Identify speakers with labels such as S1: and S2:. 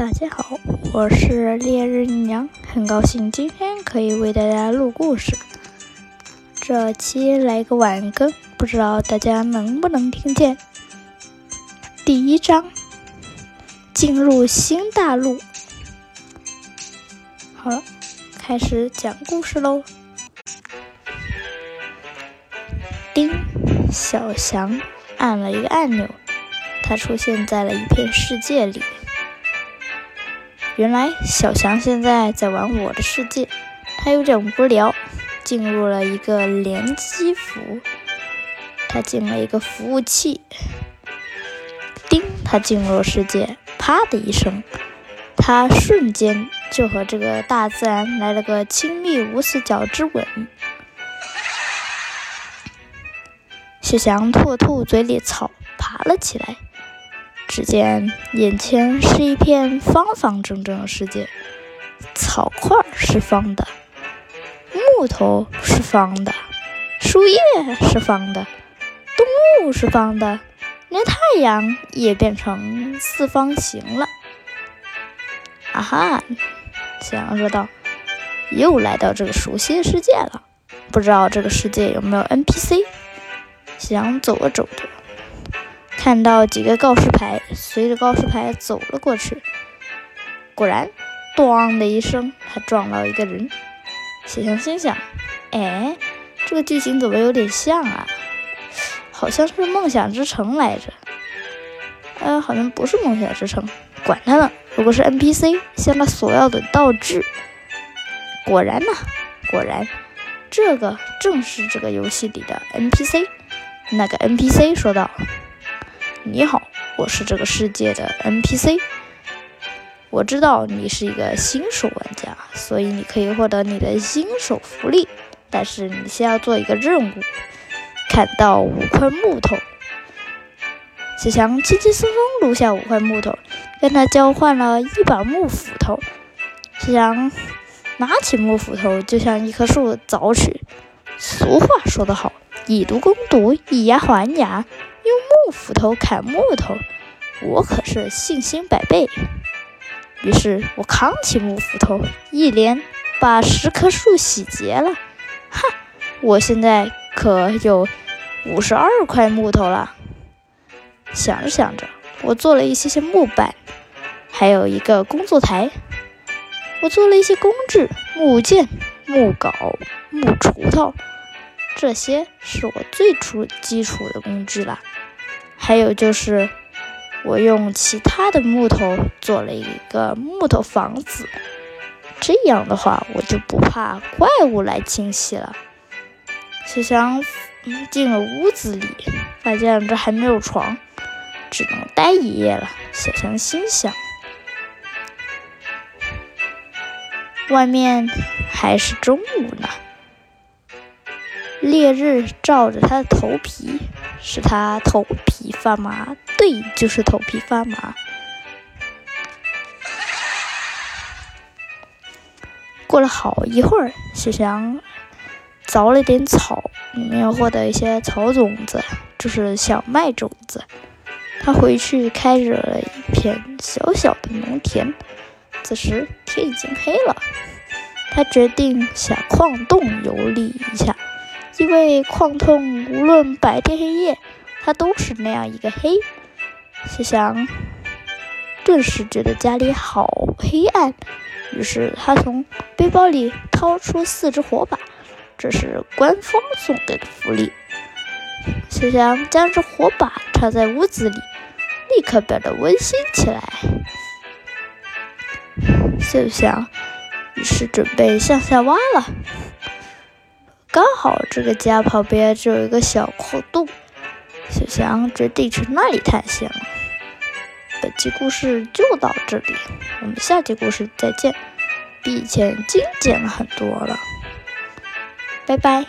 S1: 大家好，我是烈日娘，很高兴今天可以为大家录故事。这期来个晚更，不知道大家能不能听见。第一章，进入新大陆。好了，开始讲故事喽。叮，小翔按了一个按钮，他出现在了一片世界里。原来小翔现在在玩我的世界，他有点无聊，进入了一个联机服。他进了一个服务器，叮，他进入了世界，啪的一声，他瞬间就和这个大自然来了个亲密无死角之吻。小翔吐吐嘴里草，爬了起来。只见眼前是一片方方正正的世界，草块是方的，木头是方的，树叶是方的，动物是方的，连太阳也变成四方形了。啊哈！小羊说道：“又来到这个熟悉的世界了，不知道这个世界有没有 NPC？” 小羊走着走着。看到几个告示牌，随着告示牌走了过去。果然，咣的一声，他撞到一个人。小强心想：“哎，这个剧情怎么有点像啊？好像是梦想之城来着。呃，好像不是梦想之城。管他呢，如果是 NPC，向他索要的道具。果然呢，果然，这个正是这个游戏里的 NPC。那个 NPC 说道。”你好，我是这个世界的 NPC。我知道你是一个新手玩家，所以你可以获得你的新手福利。但是你先要做一个任务，砍到五块木头。小强轻轻松松撸下五块木头，跟他交换了一把木斧头。小强拿起木斧头就像一棵树凿去。俗话说得好，以毒攻毒，以牙还牙。用木斧头砍木头，我可是信心百倍。于是我扛起木斧头，一连把十棵树洗劫了。哈，我现在可有五十二块木头了。想着想着，我做了一些些木板，还有一个工作台。我做了一些工具：木剑、木镐、木锄头。这些是我最初基础的工具了，还有就是我用其他的木头做了一个木头房子，这样的话我就不怕怪物来侵袭了。小翔进了屋子里，发现这还没有床，只能待一夜了。小翔心想，外面还是中午呢。烈日照着他的头皮，使他头皮发麻。对，就是头皮发麻。过了好一会儿，小翔凿了点草，里面获得一些草种子，就是小麦种子。他回去开始了一片小小的农田。此时天已经黑了，他决定下矿洞游历一下。因为矿洞无论白天黑夜，它都是那样一个黑。小翔顿时觉得家里好黑暗，于是他从背包里掏出四支火把，这是官方送给的福利。小翔将这火把插在屋子里，立刻变得温馨起来。小翔于是准备向下挖了。刚好这个家旁边就有一个小矿洞，小翔决定去那里探险了。本期故事就到这里，我们下期故事再见。比以前精简了很多了，拜拜。